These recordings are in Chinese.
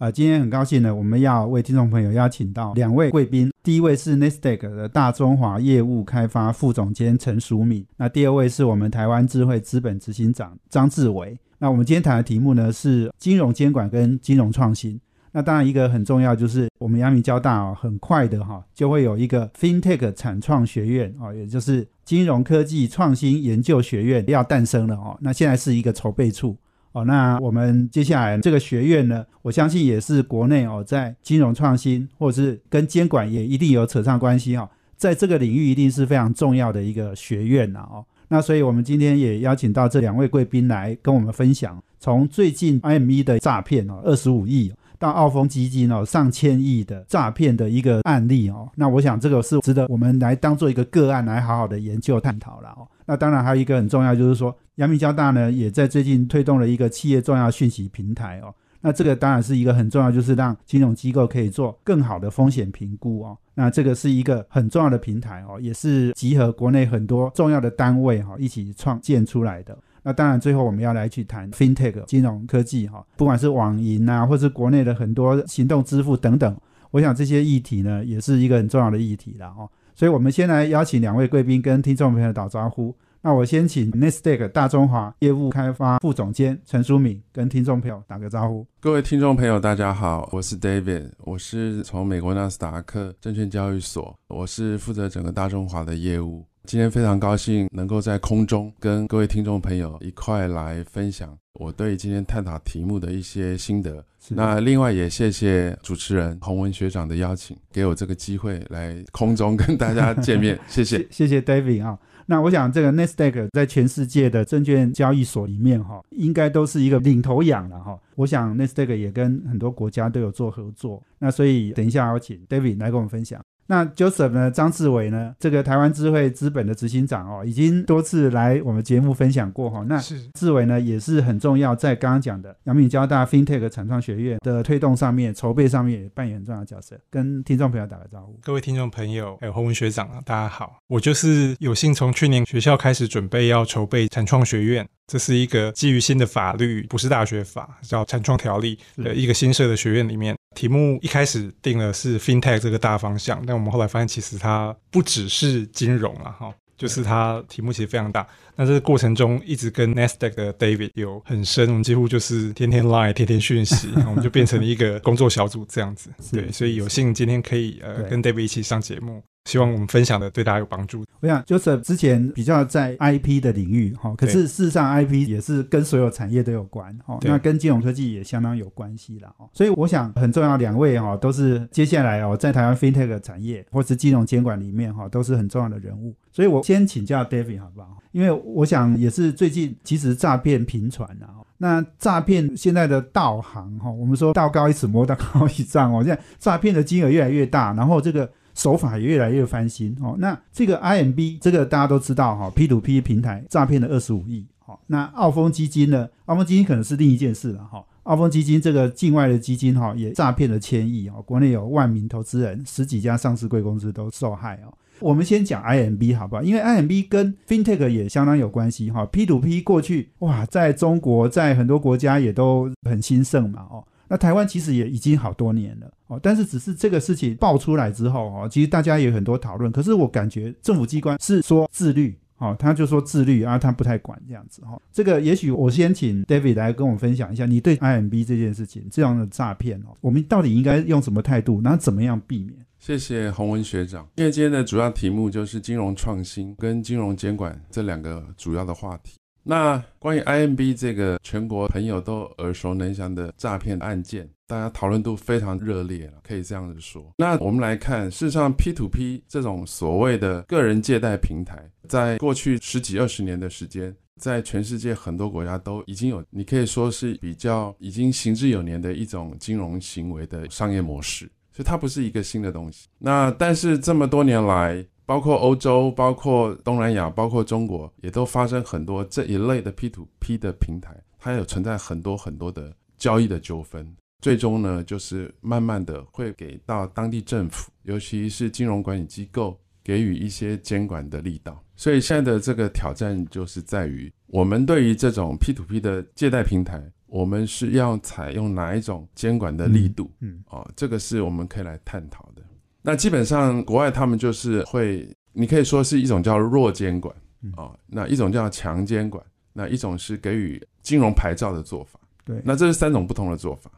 啊，今天很高兴呢，我们要为听众朋友邀请到两位贵宾，第一位是 Nestec 的大中华业务开发副总监陈淑敏，那第二位是我们台湾智慧资本执行长张志伟。那我们今天谈的题目呢是金融监管跟金融创新。那当然，一个很重要就是我们阳明交大哦，很快的哈就会有一个 FinTech 产创学院哦，也就是金融科技创新研究学院要诞生了哦。那现在是一个筹备处哦。那我们接下来这个学院呢，我相信也是国内哦，在金融创新或者是跟监管也一定有扯上关系哦，在这个领域一定是非常重要的一个学院呐哦。那所以我们今天也邀请到这两位贵宾来跟我们分享，从最近 IME 的诈骗哦，二十五亿。到澳丰基金哦，上千亿的诈骗的一个案例哦，那我想这个是值得我们来当做一个个案来好好的研究探讨了哦。那当然还有一个很重要，就是说阳明交大呢也在最近推动了一个企业重要讯息平台哦。那这个当然是一个很重要，就是让金融机构可以做更好的风险评估哦。那这个是一个很重要的平台哦，也是集合国内很多重要的单位哈一起创建出来的。那当然，最后我们要来去谈 FinTech 金融科技哈，不管是网银啊，或是国内的很多行动支付等等，我想这些议题呢，也是一个很重要的议题了哈。所以，我们先来邀请两位贵宾跟听众朋友打招呼。那我先请 Nestec 大中华业务开发副总监陈淑敏跟听众朋友打个招呼。各位听众朋友，大家好，我是 David，我是从美国纳斯达克证券交易所，我是负责整个大中华的业务。今天非常高兴能够在空中跟各位听众朋友一块来分享我对今天探讨题目的一些心得。那另外也谢谢主持人洪文学长的邀请，给我这个机会来空中跟大家见面。谢谢，谢谢 David 啊。那我想这个 Nasdaq 在全世界的证券交易所里面哈，应该都是一个领头羊了哈。我想 Nasdaq 也跟很多国家都有做合作。那所以等一下我请 David 来跟我们分享。那 Joseph 呢？张志伟呢？这个台湾智慧资本的执行长哦，已经多次来我们节目分享过哈。那志伟呢，也是很重要，在刚刚讲的阳明交大 FinTech 产创学院的推动上面、筹备上面也扮演很重要的角色。跟听众朋友打个招呼。各位听众朋友，还有洪文学长啊，大家好。我就是有幸从去年学校开始准备要筹备产创学院。这是一个基于新的法律，不是大学法，叫产创条例的一个新设的学院里面，题目一开始定了是 FinTech 这个大方向，但我们后来发现其实它不只是金融啊哈，就是它题目其实非常大。那这个过程中一直跟 Nasdaq 的 David 有很深，我们几乎就是天天 line，天天讯息，我们就变成了一个工作小组这样子。对，所以有幸今天可以呃跟 David 一起上节目。希望我们分享的对大家有帮助。我想 Joseph 之前比较在 IP 的领域哈，可是事实上 IP 也是跟所有产业都有关哈，那跟金融科技也相当有关系了哈。所以我想很重要，两位哈都是接下来哦在台湾 FinTech 产业或是金融监管里面哈都是很重要的人物。所以我先请教 David 好不好？因为我想也是最近其实诈骗频传啊，那诈骗现在的道行哈，我们说道高一尺魔道高一丈哦，现在诈骗的金额越来越大，然后这个。手法也越来越翻新哦。那这个 IMB 这个大家都知道哈，P to P 平台诈骗了二十五亿。好，那澳丰基金呢？澳丰基金可能是另一件事了哈。澳丰基金这个境外的基金哈，也诈骗了千亿哦。国内有万名投资人，十几家上市贵公司都受害哦。我们先讲 IMB 好不好？因为 IMB 跟 FinTech 也相当有关系哈。P to P 过去哇，在中国在很多国家也都很兴盛嘛哦。那台湾其实也已经好多年了哦，但是只是这个事情爆出来之后哦，其实大家也有很多讨论。可是我感觉政府机关是说自律哦，他就说自律啊，他不太管这样子哈。这个也许我先请 David 来跟我分享一下，你对 IMB 这件事情这样的诈骗哦，我们到底应该用什么态度，然后怎么样避免？谢谢洪文学长。因为今天的主要题目就是金融创新跟金融监管这两个主要的话题。那关于 IMB 这个全国朋友都耳熟能详的诈骗案件，大家讨论度非常热烈，可以这样子说。那我们来看，事实上 P to P 这种所谓的个人借贷平台，在过去十几二十年的时间，在全世界很多国家都已经有，你可以说是比较已经行之有年的一种金融行为的商业模式。所以它不是一个新的东西。那但是这么多年来，包括欧洲、包括东南亚、包括中国，也都发生很多这一类的 P to P 的平台，它有存在很多很多的交易的纠纷。最终呢，就是慢慢的会给到当地政府，尤其是金融管理机构，给予一些监管的力道。所以现在的这个挑战就是在于，我们对于这种 P to P 的借贷平台，我们是要采用哪一种监管的力度？嗯，哦，这个是我们可以来探讨的。那基本上国外他们就是会，你可以说是一种叫弱监管，哦，那一种叫强监管，那一种是给予金融牌照的做法。对，那这是三种不同的做法。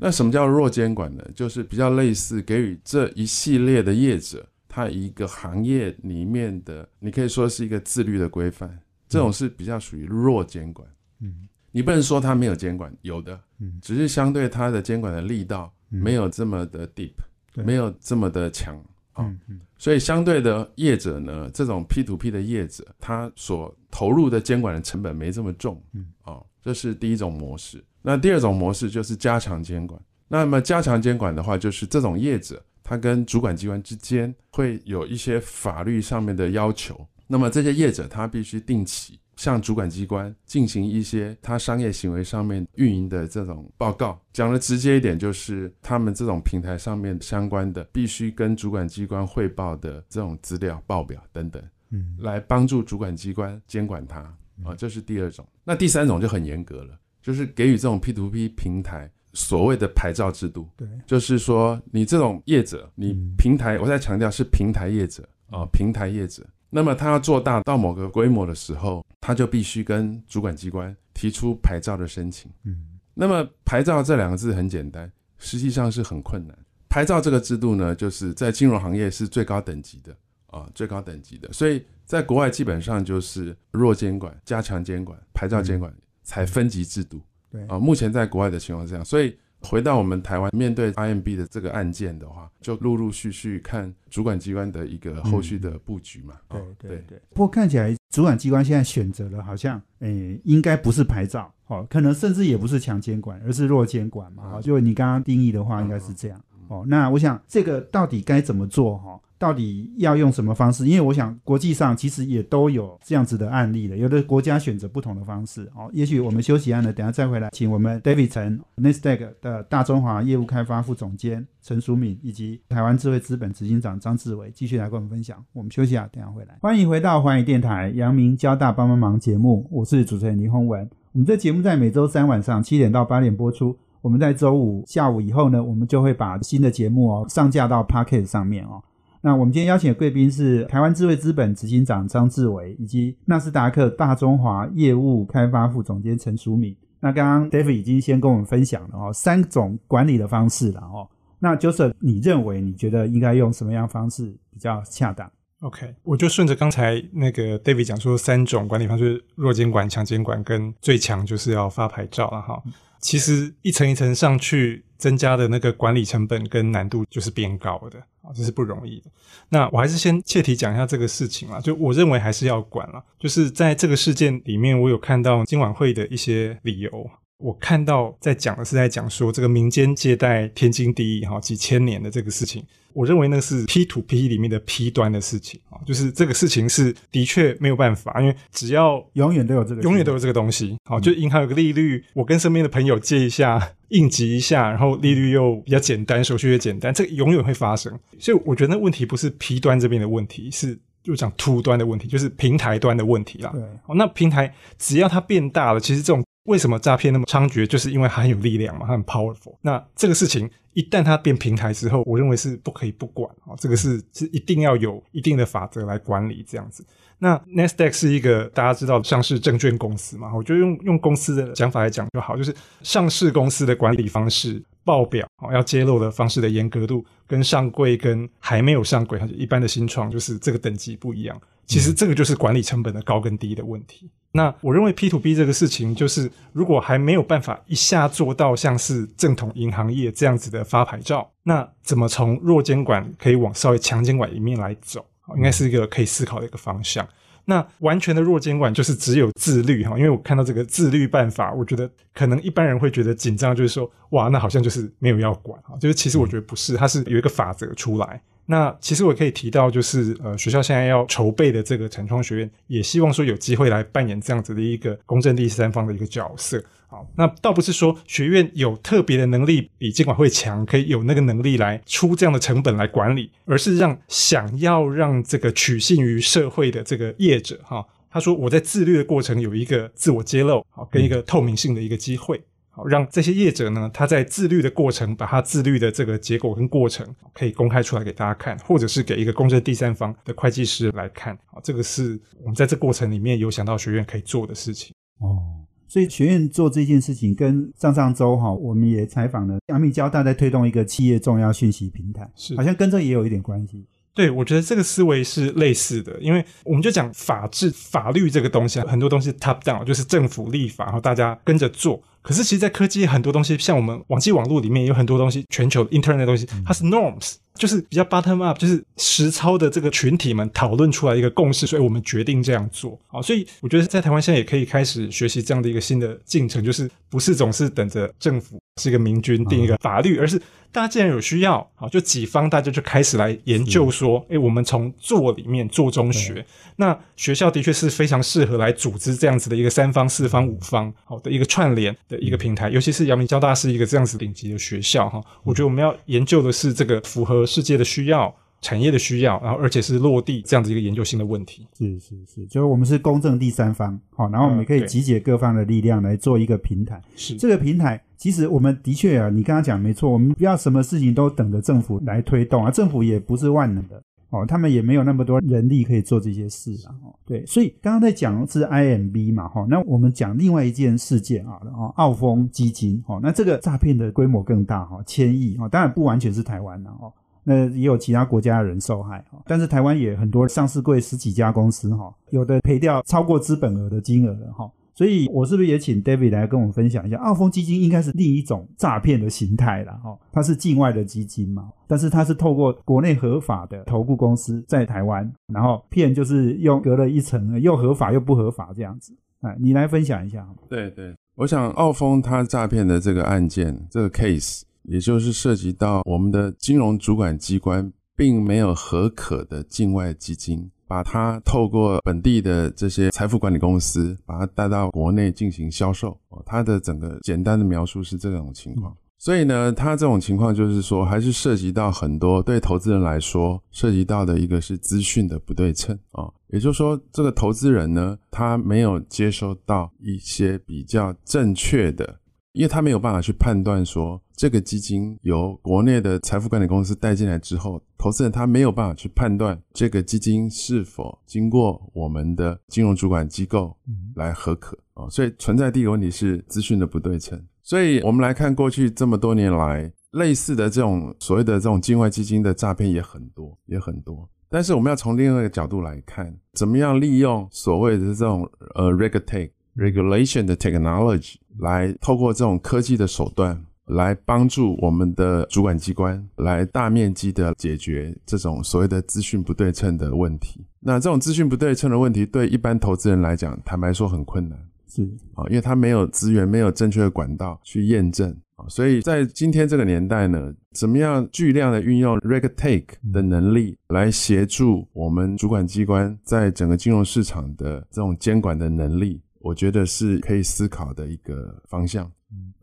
那什么叫弱监管呢？就是比较类似给予这一系列的业者，他一个行业里面的，你可以说是一个自律的规范，这种是比较属于弱监管。嗯，你不能说他没有监管，有的，嗯，只是相对他的监管的力道没有这么的 deep，对没有这么的强啊。嗯嗯所以相对的业者呢，这种 P to P 的业者，他所投入的监管的成本没这么重，嗯，哦，这是第一种模式。那第二种模式就是加强监管。那么加强监管的话，就是这种业者，他跟主管机关之间会有一些法律上面的要求。那么这些业者他必须定期向主管机关进行一些他商业行为上面运营的这种报告。讲的直接一点，就是他们这种平台上面相关的，必须跟主管机关汇报的这种资料报表等等，嗯来帮助主管机关监管它啊，这是第二种。那第三种就很严格了，就是给予这种 P to P 平台所谓的牌照制度，对，就是说你这种业者，你嗯平台，我在强调是平台业者啊、平台业者。那么他要做大到某个规模的时候，他就必须跟主管机关提出牌照的申请。嗯那么牌照这两个字很简单，实际上是很困难。牌照这个制度呢，就是在金融行业是最高等级的啊，最高等级的。所以在国外基本上就是弱监管、加强监管、牌照监管才分级制度对啊。目前在国外的情况是这样，所以回到我们台湾面对 IMB 的这个案件的话，就陆陆续续看主管机关的一个后续的布局嘛。对哦对对。不过看起来主管机关现在选择了，好像诶、应该不是牌照，哦，可能甚至也不是强监管，而是弱监管嘛。哦，嗯就你刚刚定义的话，应该是这样。哦，那我想这个到底该怎么做？哈、到底要用什么方式？因为我想国际上其实也都有这样子的案例的，有的国家选择不同的方式。哦，也许我们休息案呢，等下再回来，请我们 David 陈 Nasdaq 的大中华业务开发副总监陈淑敏以及台湾智慧资本执行长张志伟继续来跟我们分享。我们休息啊，等下回来。欢迎回到环宇电台阳明交大帮帮忙节目，我是主持人林宏文。我们这节目在每周三晚上七点到八点播出。我们在周五下午以后呢，我们就会把新的节目哦上架到 Pocket 上面哦。那我们今天邀请的贵宾是台湾智慧资本执行长张志伟，以及纳斯达克大中华业务开发副总监陈淑敏。那刚刚 David 已经先跟我们分享了哦，三种管理的方式了哦。那 Joseph，你认为你觉得应该用什么样方式比较恰当？OK，我就顺着刚才那个 David 讲说三种管理方式：弱监管、强监管跟最强就是要发牌照了哈。其实一层一层上去，增加的那个管理成本跟难度就是变高的啊，这是不容易的。那我还是先切题讲一下这个事情啦，就我认为还是要管了。就是在这个事件里面，我有看到今晚会的一些理由。我看到在讲的是在讲说这个民间借贷天经地义哈，几千年的这个事情，我认为那是 P to P 里面的 P 端的事情啊，就是这个事情是的确没有办法，因为只要永远都有这个，永远都有这个东西。好，就银行有个利率，我跟身边的朋友借一下，应急一下，然后利率又比较简单，手续也简单，这个永远会发生。所以我觉得那问题不是 P 端这边的问题，是就讲 To 端的问题，就是平台端的问题啦。对，哦，那平台只要它变大了，其实这种为什么诈骗那么猖獗，就是因为它很有力量嘛，它很 powerful。那这个事情一旦它变平台之后，我认为是不可以不管哦，这个是是一定要有一定的法则来管理这样子。那 Nasdaq 是一个大家知道上市证券公司嘛，我就用用公司的讲法来讲就好，就是上市公司的管理方式、报表哦要揭露的方式的严格度，跟上柜跟还没有上柜，就一般的新创就是这个等级不一样。其实这个就是管理成本的高跟低的问题。那我认为 P to B 这个事情，就是如果还没有办法一下做到像是正统银行业这样子的发牌照，那怎么从弱监管可以往稍微强监管一面来走？应该是一个可以思考的一个方向。那完全的弱监管就是只有自律哈，因为我看到这个自律办法，我觉得可能一般人会觉得紧张，就是说哇，那好像就是没有要管哈，就是其实我觉得不是，它是有一个法则出来。那其实我可以提到，就是呃，学校现在要筹备的这个产创学院，也希望说有机会来扮演这样子的一个公正第三方的一个角色。好，那倒不是说学院有特别的能力比监管会强，可以有那个能力来出这样的成本来管理，而是让想要让这个取信于社会的这个业者哈，他说我在自律的过程有一个自我揭露，好，跟一个透明性的一个机会。让这些业者呢，他在自律的过程，把他自律的这个结果跟过程可以公开出来给大家看，或者是给一个公正第三方的会计师来看。好，这个是我们在这过程里面有想到学院可以做的事情。哦，所以学院做这件事情，跟上上周哈，我们也采访了阳明交大在推动一个企业重要讯息平台，是好像跟这也有一点关系。对，我觉得这个思维是类似的，因为我们就讲法治、法律这个东西，很多东西 top down 就是政府立法，然后大家跟着做。可是其实，在科技很多东西，像我们网际网络里面有很多东西，全球 internet 的东西，它是 norms。就是比较 bottom up，就是实操的这个群体们讨论出来一个共识，所以我们决定这样做。啊，所以我觉得在台湾现在也可以开始学习这样的一个新的进程，就是不是总是等着政府是一个明君定一个法律，而是大家既然有需要，啊，就几方大家就开始来研究说，哎，我们从做里面做中学。那学校的确是非常适合来组织这样子的一个三方、四方、五方好的一个串联的一个平台，尤其是阳明交大是一个这样子顶级的学校哈。我觉得我们要研究的是这个符合。世界的需要，产业的需要，然后而且是落地这样子一个研究性的问题。是是是，就是我们是公正第三方，好，然后我们可以集结各方的力量来做一个平台。是这个平台，其实我们的确啊，你刚刚讲没错，我们不要什么事情都等着政府来推动啊，政府也不是万能的哦，他们也没有那么多人力可以做这些事啊。哦，对，所以刚刚在讲是 IMB 嘛，哈，那我们讲另外一件事件啊，然后澳丰基金，哦，那这个诈骗的规模更大哈，千亿哦，当然不完全是台湾的哦。那也有其他国家的人受害哈，但是台湾也很多上市柜十几家公司哈，有的赔掉超过资本额的金额了哈，所以我是不是也请 David 来跟我们分享一下，澳丰基金应该是另一种诈骗的形态了哈，它是境外的基金嘛，但是它是透过国内合法的投顾公司在台湾，然后骗就是用隔了一层又合法又不合法这样子，哎，你来分享一下。对对，我想澳丰它诈骗的这个案件这个 case。也就是涉及到我们的金融主管机关并没有合可的境外基金，把它透过本地的这些财富管理公司，把它带到国内进行销售。哦，它的整个简单的描述是这种情况。所以呢，它这种情况就是说，还是涉及到很多对投资人来说，涉及到的一个是资讯的不对称啊。也就是说，这个投资人呢，他没有接收到一些比较正确的。因为他没有办法去判断说这个基金由国内的财富管理公司带进来之后，投资人他没有办法去判断这个基金是否经过我们的金融主管机构来核可啊，所以存在第一个问题是资讯的不对称。所以我们来看过去这么多年来，类似的这种所谓的这种境外基金的诈骗也很多，也很多。但是我们要从另外一个角度来看，怎么样利用所谓的这种呃 regulate regulation 的 technology。来透过这种科技的手段，来帮助我们的主管机关来大面积的解决这种所谓的资讯不对称的问题。那这种资讯不对称的问题，对一般投资人来讲，坦白说很困难，是啊，因为他没有资源，没有正确的管道去验证啊。所以在今天这个年代呢，怎么样巨量的运用 reg take 的能力来协助我们主管机关在整个金融市场的这种监管的能力？我觉得是可以思考的一个方向。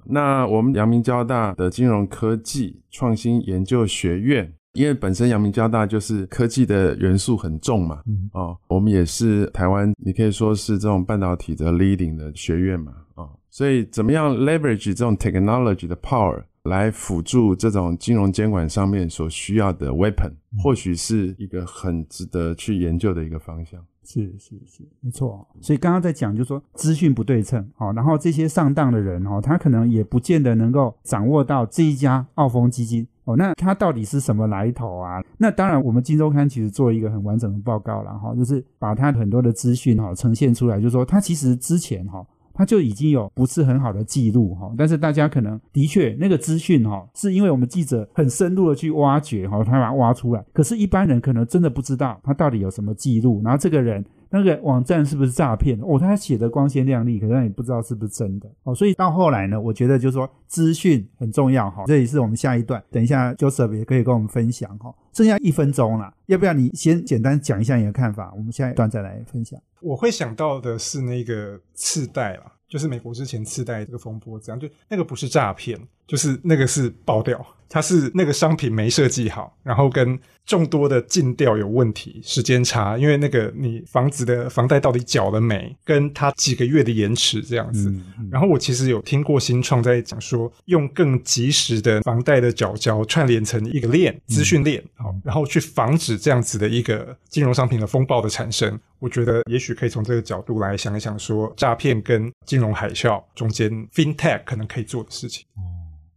那我们阳明交大的金融科技创新研究学院，因为本身阳明交大就是科技的元素很重嘛，哦，我们也是台湾，你可以说是这种半导体的 leading 的学院嘛，哦，所以怎么样 leverage 这种 technology 的 power 来辅助这种金融监管上面所需要的 weapon，或许是一个很值得去研究的一个方向。是是是，没错。所以刚刚在讲，就是说资讯不对称，好，然后这些上当的人，哦，他可能也不见得能够掌握到这一家澳丰基金，哦，那他到底是什么来头啊？那当然，我们金周刊其实做一个很完整的报告了，哈，就是把他很多的资讯，哈，呈现出来，就是说他其实之前，哈，他就已经有不是很好的记录哈。但是大家可能的确那个资讯哈，是因为我们记者很深入的去挖掘哈，他把它挖出来。可是，一般人可能真的不知道他到底有什么记录，然后这个人。那个网站是不是诈骗？哦，他写的光鲜亮丽，可是也不知道是不是真的哦。所以到后来呢，我觉得就是说资讯很重要哈。这也是我们下一段，等一下 Joseph 也可以跟我们分享哈。剩下一分钟了，要不要你先简单讲一下你的看法？我们下一段再来分享。我会想到的是那个次贷了，就是美国之前次贷这个风波，这样就那个不是诈骗，就是那个是爆掉。它是那个商品没设计好，然后跟众多的尽调有问题，时间差，因为那个你房子的房贷到底缴了没，跟它几个月的延迟这样子。然后我其实有听过新创在讲说，用更及时的房贷的缴交串联成一个链资讯链，好，然后去防止这样子的一个金融商品的风暴的产生。我觉得也许可以从这个角度来想一想，说诈骗跟金融海啸中间 FinTech 可能可以做的事情。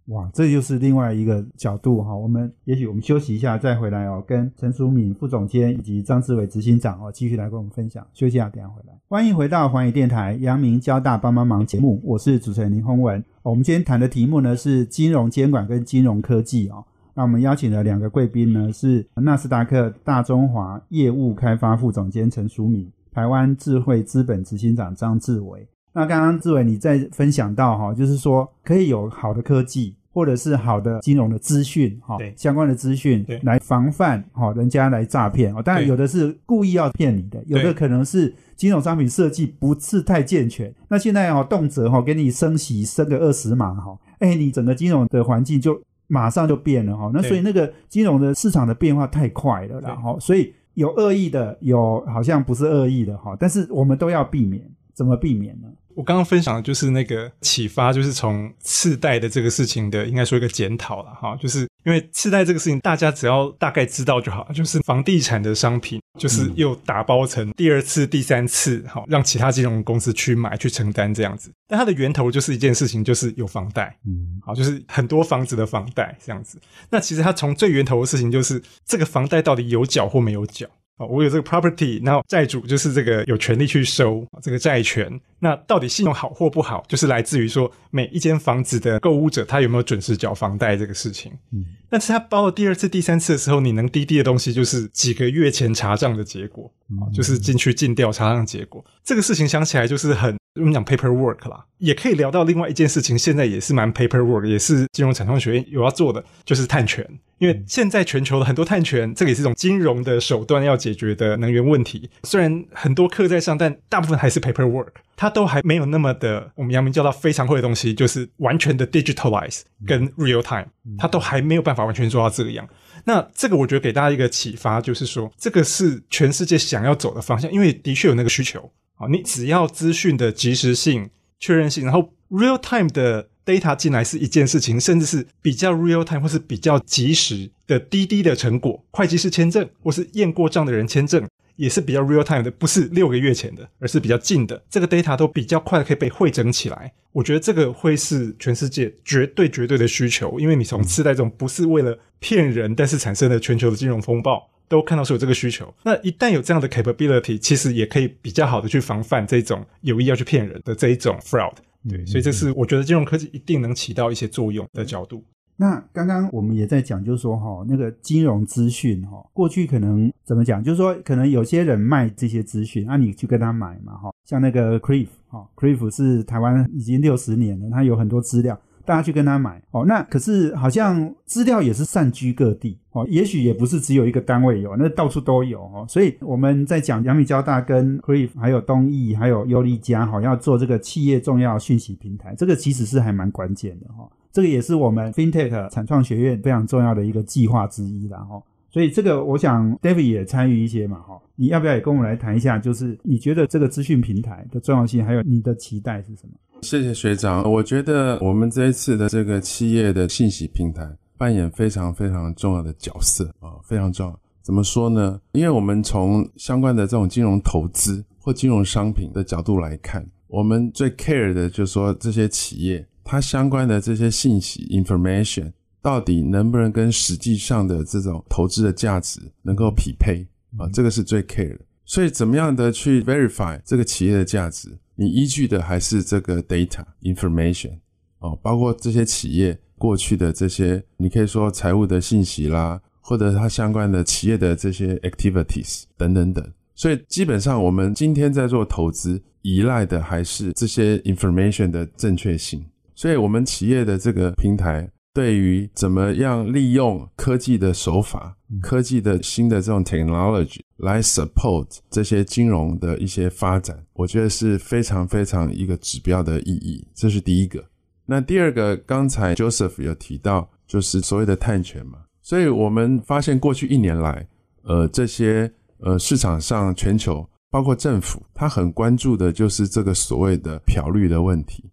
哇，这就是另外一个角度哈。我们也许我们休息一下再回来哦，跟陈淑敏副总监以及张志伟执行长哦，继续来跟我们分享。休息一下，等下回来。欢迎回到环宇电台阳明交大帮帮忙节目，我是主持人林宏文。我们今天谈的题目呢是金融监管跟金融科技哦。那我们邀请的两个贵宾呢是纳斯达克大中华业务开发副总监陈淑敏，台湾智慧资本执行长张志伟。那刚刚志伟你在分享到哈，就是说可以有好的科技。或者是好的金融的资讯，哈，相关的资讯来防范，哈，人家来诈骗哦。当然有的是故意要骗你的，有的可能是金融商品设计不是太健全。那现在哦，动辄哈给你升息升个二十码哈，哎，你整个金融的环境就马上就变了哈。那所以那个金融的市场的变化太快了，然后所以有恶意的，有好像不是恶意的哈，但是我们都要避免，怎么避免呢？我刚刚分享的就是那个启发，就是从次贷的这个事情的，应该说一个检讨了哈。就是因为次贷这个事情，大家只要大概知道就好，就是房地产的商品，就是又打包成第二次、第三次，好让其他金融公司去买、去承担这样子。但它的源头就是一件事情，就是有房贷，嗯，好，就是很多房子的房贷这样子。那其实它从最源头的事情，就是这个房贷到底有缴或没有缴。哦，我有这个 property，然后债主就是这个有权利去收这个债权。那到底信用好或不好，就是来自于说每一间房子的购物者他有没有准时缴房贷这个事情。嗯，但是他包了第二次、第三次的时候，你能滴滴的东西就是几个月前查账的结果，就是进去尽调查账结果。这个事情想起来就是很。我们讲 paperwork 啦，也可以聊到另外一件事情，现在也是蛮 paperwork，也是金融产创学院有要做的，就是探权。因为现在全球的很多碳权，这个也是一种金融的手段要解决的能源问题。虽然很多课在上，但大部分还是 paperwork，它都还没有那么的，我们阳明教到非常会的东西，就是完全的 digitalize 跟 real time，它都还没有办法完全做到这样。那这个我觉得给大家一个启发，就是说这个是全世界想要走的方向，因为的确有那个需求。啊，你只要资讯的及时性、确认性，然后 real time 的 data 进来是一件事情，甚至是比较 real time 或是比较及时的滴滴的成果，会计师签证或是验过账的人签证也是比较 real time 的，不是六个月前的，而是比较近的，这个 data 都比较快可以被汇整起来。我觉得这个会是全世界绝对绝对的需求，因为你从次贷中不是为了骗人，但是产生了全球的金融风暴。都看到是有这个需求，那一旦有这样的 capability，其实也可以比较好的去防范这种有意要去骗人的这一种 fraud。对，所以这是我觉得金融科技一定能起到一些作用的角度。那刚刚我们也在讲，就是说哈，那个金融资讯哈，过去可能怎么讲，就是说可能有些人卖这些资讯，那你去跟他买嘛哈，像那个 Crave 哈，Crave 是台湾已经六十年了，它有很多资料。大家去跟他买哦，那可是好像资料也是散居各地哦，也许也不是只有一个单位有，那到处都有哦。所以我们在讲阳明交大跟 Crave 还有东艺还有优利家哈，要做这个企业重要讯息平台，这个其实是还蛮关键的哈。这个也是我们 FinTech 产创学院非常重要的一个计划之一了哈。所以这个我想 David 也参与一些嘛哈，你要不要也跟我们来谈一下？就是你觉得这个资讯平台的重要性，还有你的期待是什么？谢谢学长，我觉得我们这一次的这个企业的信息平台扮演非常非常重要的角色啊，非常重要。怎么说呢？因为我们从相关的这种金融投资或金融商品的角度来看，我们最 care 的就是说这些企业它相关的这些信息 information 到底能不能跟实际上的这种投资的价值能够匹配啊？这个是最 care 的。所以怎么样的去 verify 这个企业的价值？你依据的还是这个 data information 哦，包括这些企业过去的这些，你可以说财务的信息啦，或者它相关的企业的这些 activities 等等等。所以基本上我们今天在做投资，依赖的还是这些 information 的正确性。所以我们企业的这个平台。对于怎么样利用科技的手法、科技的新的这种 technology 来 support 这些金融的一些发展，我觉得是非常非常一个指标的意义。这是第一个。那第二个，刚才 Joseph 有提到，就是所谓的碳权嘛。所以我们发现过去一年来，呃，这些呃市场上全球包括政府，他很关注的就是这个所谓的漂绿的问题。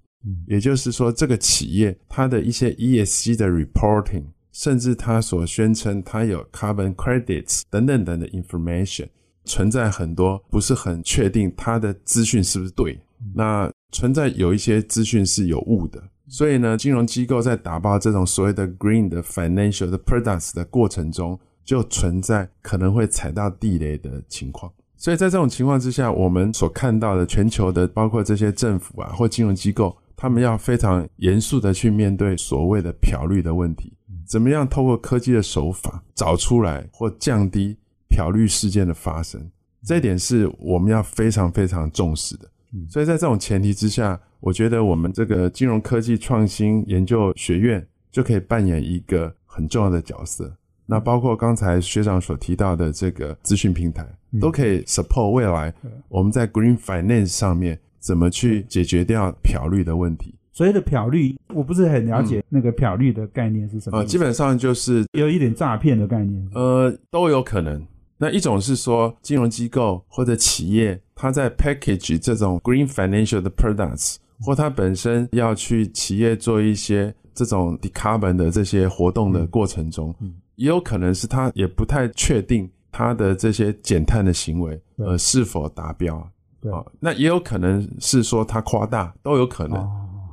也就是说，这个企业它的一些 ESG 的 reporting，甚至它所宣称它有 carbon credits 等等等的 information，存在很多不是很确定它的资讯是不是对。那存在有一些资讯是有误的，所以呢，金融机构在打包这种所谓的 green 的 financial 的 products 的过程中，就存在可能会踩到地雷的情况。所以在这种情况之下，我们所看到的全球的包括这些政府啊或金融机构。他们要非常严肃的去面对所谓的漂绿的问题，怎么样透过科技的手法找出来或降低漂绿事件的发生，这一点是我们要非常非常重视的。所以在这种前提之下，我觉得我们这个金融科技创新研究学院就可以扮演一个很重要的角色。那包括刚才学长所提到的这个资讯平台，都可以 support 未来我们在 green finance 上面。怎么去解决掉漂绿的问题？所谓的漂绿，我不是很了解那个漂绿的概念是什么。呃，基本上就是有一点诈骗的概念。呃，都有可能。那一种是说，金融机构或者企业，它在 package 这种 green financial 的 products，或它本身要去企业做一些这种 decarbon 的这些活动的过程中，也有可能是它也不太确定它的这些减碳的行为，呃，是否达标。哦，那也有可能是说他夸大，都有可能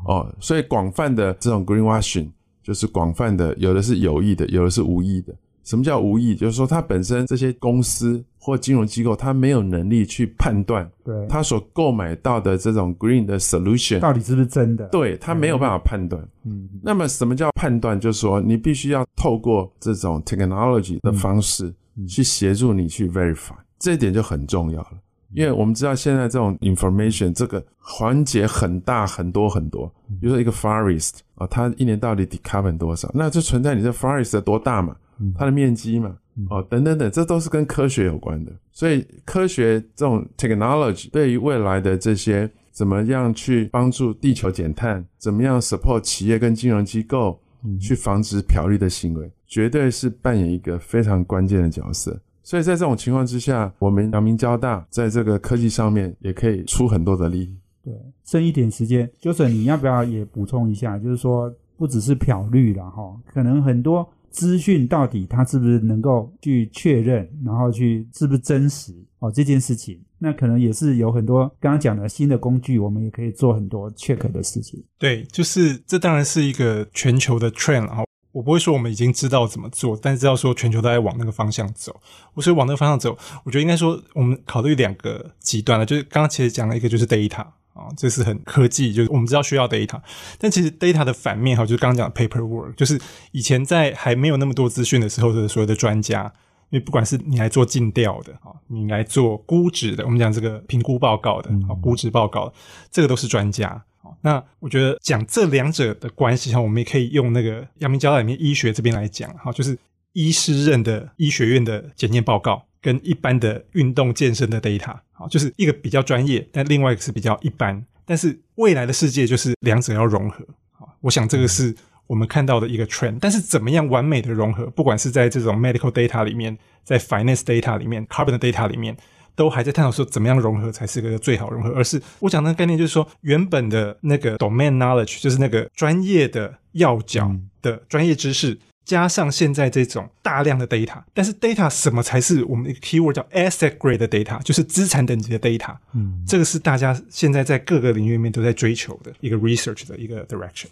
哦。所以广泛的这种 greenwashing 就是广泛的，有的是有意的，有的是无意的。什么叫无意？就是说它本身这些公司或金融机构，它没有能力去判断，对，它所购买到的这种 green 的 solution 到底是不是真的？对，它没有办法判断。嗯，那么什么叫判断？就是说你必须要透过这种 technology 的方式去协助你去 verify，这一点就很重要了。因为我们知道现在这种 information 这个环节很大很多很多，比如说一个 forest 啊，它一年到底 decarbon 多少？那就存在你这 forest 多大嘛，它的面积嘛，哦等等等，这都是跟科学有关的。所以科学这种 technology 对于未来的这些怎么样去帮助地球减碳，怎么样 support 企业跟金融机构去防止漂绿的行为，绝对是扮演一个非常关键的角色。所以在这种情况之下，我们阳明交大在这个科技上面也可以出很多的力。对，剩一点时间，Joseph，你要不要也补充一下？就是说，不只是漂绿了哈，可能很多资讯到底它是不是能够去确认，然后去是不是真实哦这件事情，那可能也是有很多刚刚讲的新的工具，我们也可以做很多 check 的事情。对，就是这当然是一个全球的 trend 啊。我不会说我们已经知道怎么做，但是知道说全球都在往那个方向走。我所以往那个方向走，我觉得应该说我们考虑两个极端了，就是刚刚其实讲了一个就是 data 啊，这是很科技，就是我们知道需要 data，但其实 data 的反面哈，就是刚刚讲的 paperwork，就是以前在还没有那么多资讯的时候的所有的专家，因为不管是你来做尽调的啊，你来做估值的，我们讲这个评估报告的啊，估值报告，这个都是专家。那我觉得讲这两者的关系哈，我们也可以用那个阳明交大里面医学这边来讲哈，就是医师任的医学院的检验报告跟一般的运动健身的 data，好，就是一个比较专业，但另外一个是比较一般。但是未来的世界就是两者要融合，好，我想这个是我们看到的一个 trend。但是怎么样完美的融合，不管是在这种 medical data 里面，在 finance data 里面，carbon data 里面。都还在探讨说怎么样融合才是个最好融合，而是我讲那个概念就是说，原本的那个 domain knowledge 就是那个专业的要角的专业知识，加上现在这种大量的 data，但是 data 什么才是我们一个 keyword 叫 asset grade 的 data，就是资产等级的 data，嗯，这个是大家现在在各个领域里面都在追求的一个 research 的一个 direction。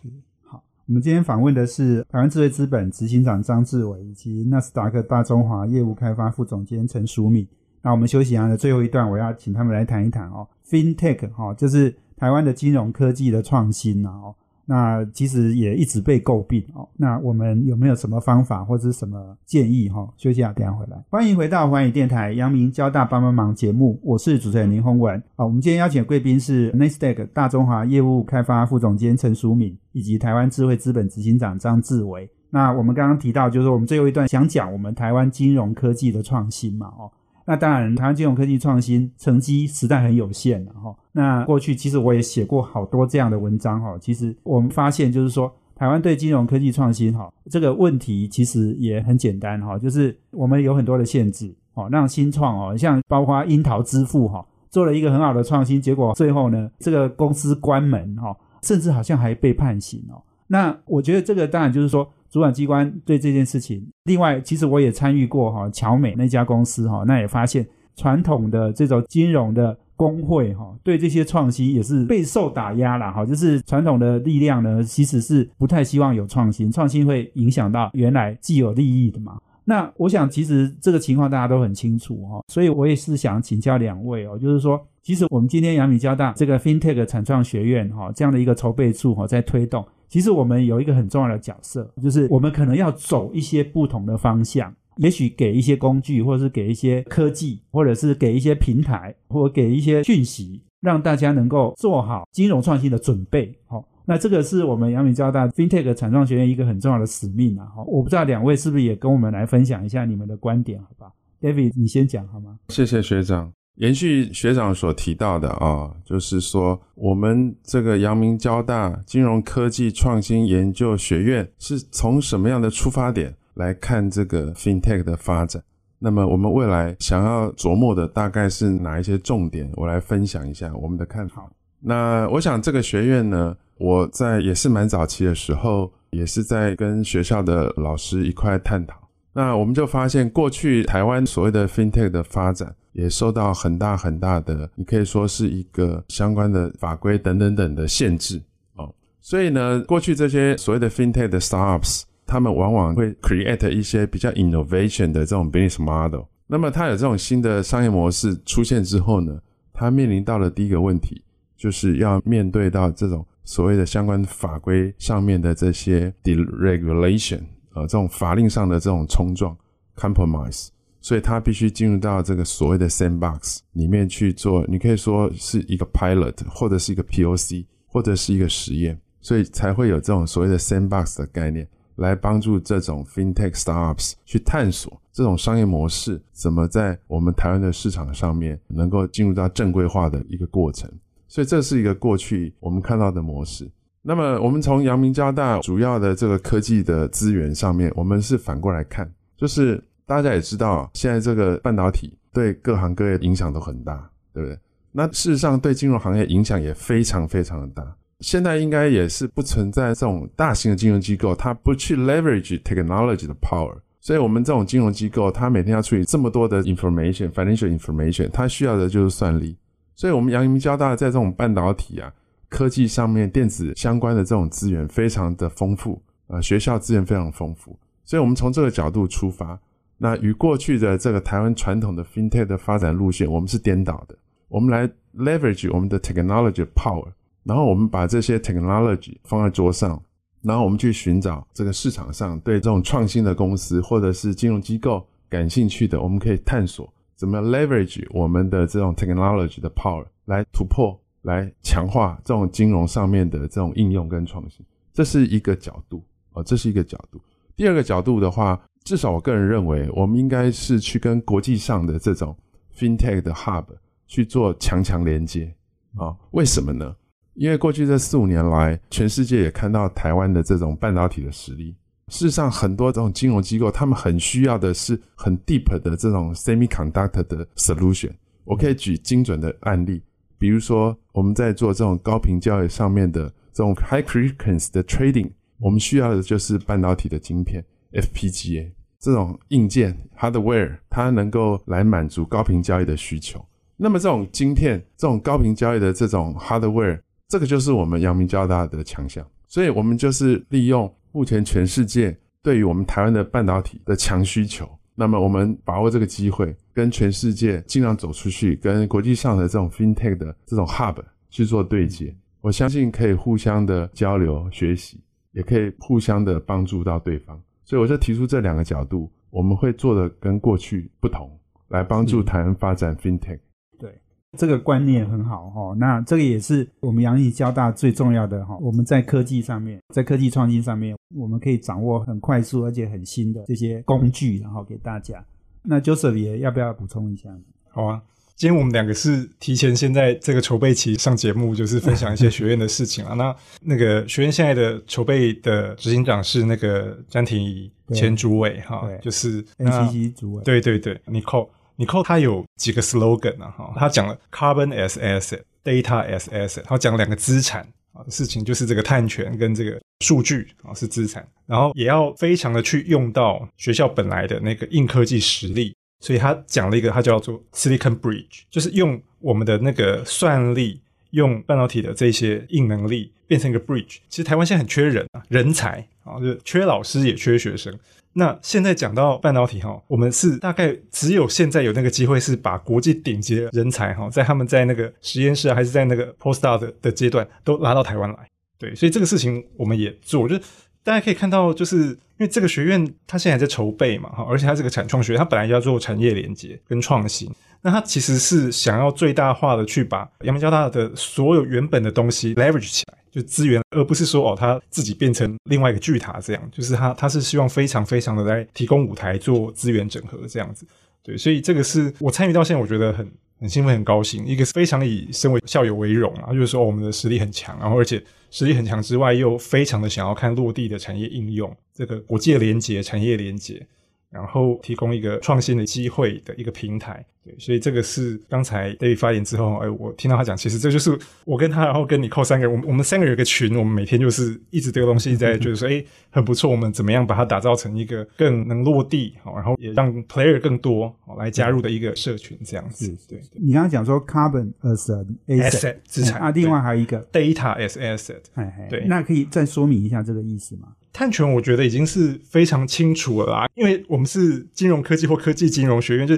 好，我们今天访问的是台湾智慧资本执行长张志伟以及纳斯达克大中华业务开发副总监陈淑敏。那我们休息完的最后一段，我要请他们来谈一谈哦，FinTech 哈，就是台湾的金融科技的创新啊，哦，那其实也一直被诟病哦。那我们有没有什么方法或者什么建议哈？休息一下，等下回来。欢迎回到环宇电台阳明交大帮帮忙节目，我是主持人林宏文啊。我们今天邀请的贵宾是 n e s t a q 大中华业务开发副总监陈淑敏，以及台湾智慧资本执行长张志伟。那我们刚刚提到，就是我们最后一段想讲我们台湾金融科技的创新嘛，哦。那当然，台湾金融科技创新成绩实在很有限哈。那过去其实我也写过好多这样的文章哈。其实我们发现就是说，台湾对金融科技创新哈这个问题其实也很简单哈，就是我们有很多的限制哦，让新创哦，像包括樱桃支付哈，做了一个很好的创新，结果最后呢，这个公司关门哈，甚至好像还被判刑哦。那我觉得这个当然就是说。主管机关对这件事情，另外，其实我也参与过哈，乔美那家公司哈，那也发现传统的这种金融的工会哈，对这些创新也是备受打压了哈，就是传统的力量呢，其实是不太希望有创新，创新会影响到原来既有利益的嘛。那我想，其实这个情况大家都很清楚哈，所以我也是想请教两位哦，就是说，其实我们今天阳明交大这个 FinTech 产创学院哈，这样的一个筹备处哈，在推动。其实我们有一个很重要的角色，就是我们可能要走一些不同的方向，也许给一些工具，或者是给一些科技，或者是给一些平台，或给一些讯息，让大家能够做好金融创新的准备。好，那这个是我们阳明交大 FinTech 产创学院一个很重要的使命啊。好，我不知道两位是不是也跟我们来分享一下你们的观点，好吧？David，你先讲好吗？谢谢学长。延续学长所提到的啊，就是说我们这个阳明交大金融科技创新研究学院是从什么样的出发点来看这个 FinTech 的发展？那么我们未来想要琢磨的大概是哪一些重点？我来分享一下我们的看法。那我想这个学院呢，我在也是蛮早期的时候，也是在跟学校的老师一块探讨。那我们就发现，过去台湾所谓的 FinTech 的发展。也受到很大很大的，你可以说是一个相关的法规等等等的限制哦。所以呢，过去这些所谓的 fintech 的 startups，他们往往会 create 一些比较 innovation 的这种 business model。那么它有这种新的商业模式出现之后呢，它面临到了第一个问题，就是要面对到这种所谓的相关法规上面的这些 deregulation 啊，这种法令上的这种冲撞 compromise。所以它必须进入到这个所谓的 sandbox 里面去做，你可以说是一个 pilot，或者是一个 POC，或者是一个实验，所以才会有这种所谓的 sandbox 的概念，来帮助这种 fintech startups 去探索这种商业模式怎么在我们台湾的市场上面能够进入到正规化的一个过程。所以这是一个过去我们看到的模式。那么我们从阳明交大主要的这个科技的资源上面，我们是反过来看，就是。大家也知道，现在这个半导体对各行各业影响都很大，对不对？那事实上对金融行业影响也非常非常的大。现在应该也是不存在这种大型的金融机构，它不去 leverage technology 的 power。所以，我们这种金融机构，它每天要处理这么多的 information financial information，它需要的就是算力。所以，我们阳明交大在这种半导体啊科技上面，电子相关的这种资源非常的丰富啊，学校资源非常丰富。所以我们从这个角度出发。那与过去的这个台湾传统的 fintech 的发展路线，我们是颠倒的。我们来 leverage 我们的 technology power，然后我们把这些 technology 放在桌上，然后我们去寻找这个市场上对这种创新的公司或者是金融机构感兴趣的，我们可以探索怎么 leverage 我们的这种 technology 的 power 来突破、来强化这种金融上面的这种应用跟创新。这是一个角度哦，这是一个角度。第二个角度的话。至少我个人认为，我们应该是去跟国际上的这种 fintech 的 hub 去做强强连接啊？为什么呢？因为过去这四五年来，全世界也看到台湾的这种半导体的实力。事实上，很多这种金融机构，他们很需要的是很 deep 的这种 semiconductor 的 solution。我可以举精准的案例，比如说我们在做这种高频交易上面的这种 high frequency 的 trading，我们需要的就是半导体的晶片。FPGA 这种硬件 hardware，它能够来满足高频交易的需求。那么这种晶片、这种高频交易的这种 hardware，这个就是我们阳明交大的强项。所以，我们就是利用目前全世界对于我们台湾的半导体的强需求，那么我们把握这个机会，跟全世界尽量走出去，跟国际上的这种 fintech 的这种 hub 去做对接。我相信可以互相的交流学习，也可以互相的帮助到对方。所以我就提出这两个角度，我们会做的跟过去不同，来帮助台湾发展 FinTech。对，这个观念很好哈。那这个也是我们阳明交大最重要的哈。我们在科技上面，在科技创新上面，我们可以掌握很快速而且很新的这些工具，然后给大家。那 Joseph 也要不要补充一下？好啊。今天我们两个是提前先在这个筹备期上节目，就是分享一些学院的事情啊。那那个学院现在的筹备的执行长是那个詹廷仪前主委哈，就是 NCC 主委。对对对，Nicole，Nicole 他有几个 slogan 啊哈，他讲了 carbon as asset，data as asset，他讲两个资产啊事情，就是这个碳权跟这个数据啊是资产，然后也要非常的去用到学校本来的那个硬科技实力。所以他讲了一个，他叫做 Silicon Bridge，就是用我们的那个算力，用半导体的这些硬能力变成一个 bridge。其实台湾现在很缺人啊，人才啊，就缺老师也缺学生。那现在讲到半导体哈，我们是大概只有现在有那个机会，是把国际顶级的人才哈，在他们在那个实验室还是在那个 postdoc 的的阶段都拉到台湾来。对，所以这个事情我们也做，就大家可以看到，就是因为这个学院它现在在筹备嘛，哈，而且它这个产创学，它本来要做产业连接跟创新，那它其实是想要最大化的去把阳明交大的所有原本的东西 leverage 起来，就资源，而不是说哦，它自己变成另外一个巨塔这样，就是它它是希望非常非常的来提供舞台做资源整合这样子，对，所以这个是我参与到现在，我觉得很。很兴奋，很高兴。一个非常以身为校友为荣啊，就是说我们的实力很强，然后而且实力很强之外，又非常的想要看落地的产业应用，这个国际连接、产业连接。然后提供一个创新的机会的一个平台，对，所以这个是刚才 David 发言之后，哎，我听到他讲，其实这就是我跟他，然后跟你扣三个人，我们我们三个人有个群，我们每天就是一直这个东西在，就是说，哎，很不错，我们怎么样把它打造成一个更能落地，好，然后也让 player 更多来加入的一个社群，这样子。对，你刚刚讲说 carbon as asset 资产。啊，另外还有一个 data as asset，对，那可以再说明一下这个意思吗？碳权我觉得已经是非常清楚了啦，因为我们是金融科技或科技金融学院，就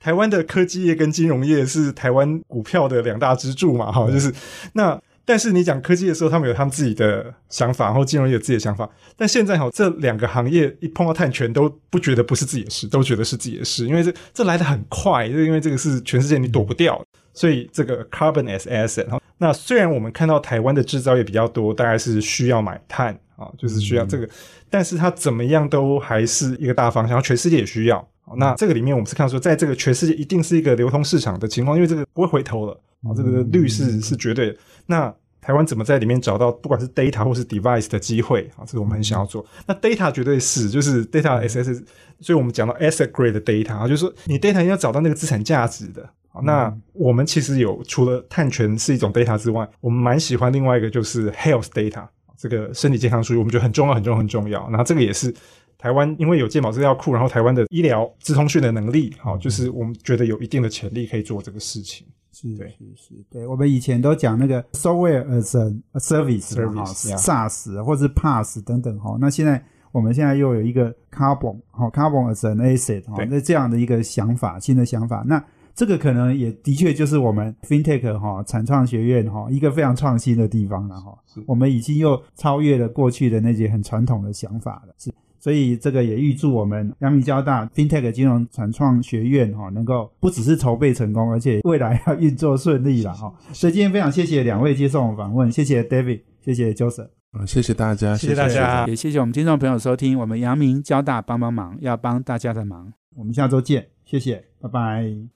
台湾的科技业跟金融业是台湾股票的两大支柱嘛，哈，就是那但是你讲科技的时候，他们有他们自己的想法，然后金融业有自己的想法，但现在哈这两个行业一碰到碳权都不觉得不是自己的事，都觉得是自己的事，因为这这来的很快，就因为这个是全世界你躲不掉，所以这个 carbon as asset，那虽然我们看到台湾的制造业比较多，大概是需要买碳。啊，就是需要这个，但是它怎么样都还是一个大方向，全世界也需要。那这个里面，我们是看说，在这个全世界一定是一个流通市场的情况，因为这个不会回头了啊，这个率是是绝对的。那台湾怎么在里面找到不管是 data 或是 device 的机会啊？这个我们很想要做。那 data 绝对是就是 data SS，所以我们讲到 asset grade 的 data 啊，就是说你 data 要找到那个资产价值的。那我们其实有除了碳权是一种 data 之外，我们蛮喜欢另外一个就是 health data。这个身体健康数据，我们觉得很重要，很重要，很重要。然后这个也是台湾，因为有健保资料库，然后台湾的医疗资通讯的能力，好，就是我们觉得有一定的潜力可以做这个事情。是，是，是，对。我们以前都讲那个 software as a service，哈，SaaS 或者 PaaS 等等，哈。那现在我们现在又有一个 carbon，哈，carbon as an asset，哈，那这样的一个想法，新的想法，那。这个可能也的确就是我们 FinTech 哈产创学院哈一个非常创新的地方了哈。我们已经又超越了过去的那些很传统的想法了。是，所以这个也预祝我们阳明交大 FinTech 金融产创学院哈能够不只是筹备成功，而且未来要运作顺利了哈。所以今天非常谢谢两位接受我访问，谢谢 David，谢谢 Joseph，啊，谢谢大家，谢谢大家，也谢谢我们听众朋友收听我们阳明交大帮帮忙，要帮大家的忙，我们下周见，谢谢，拜拜。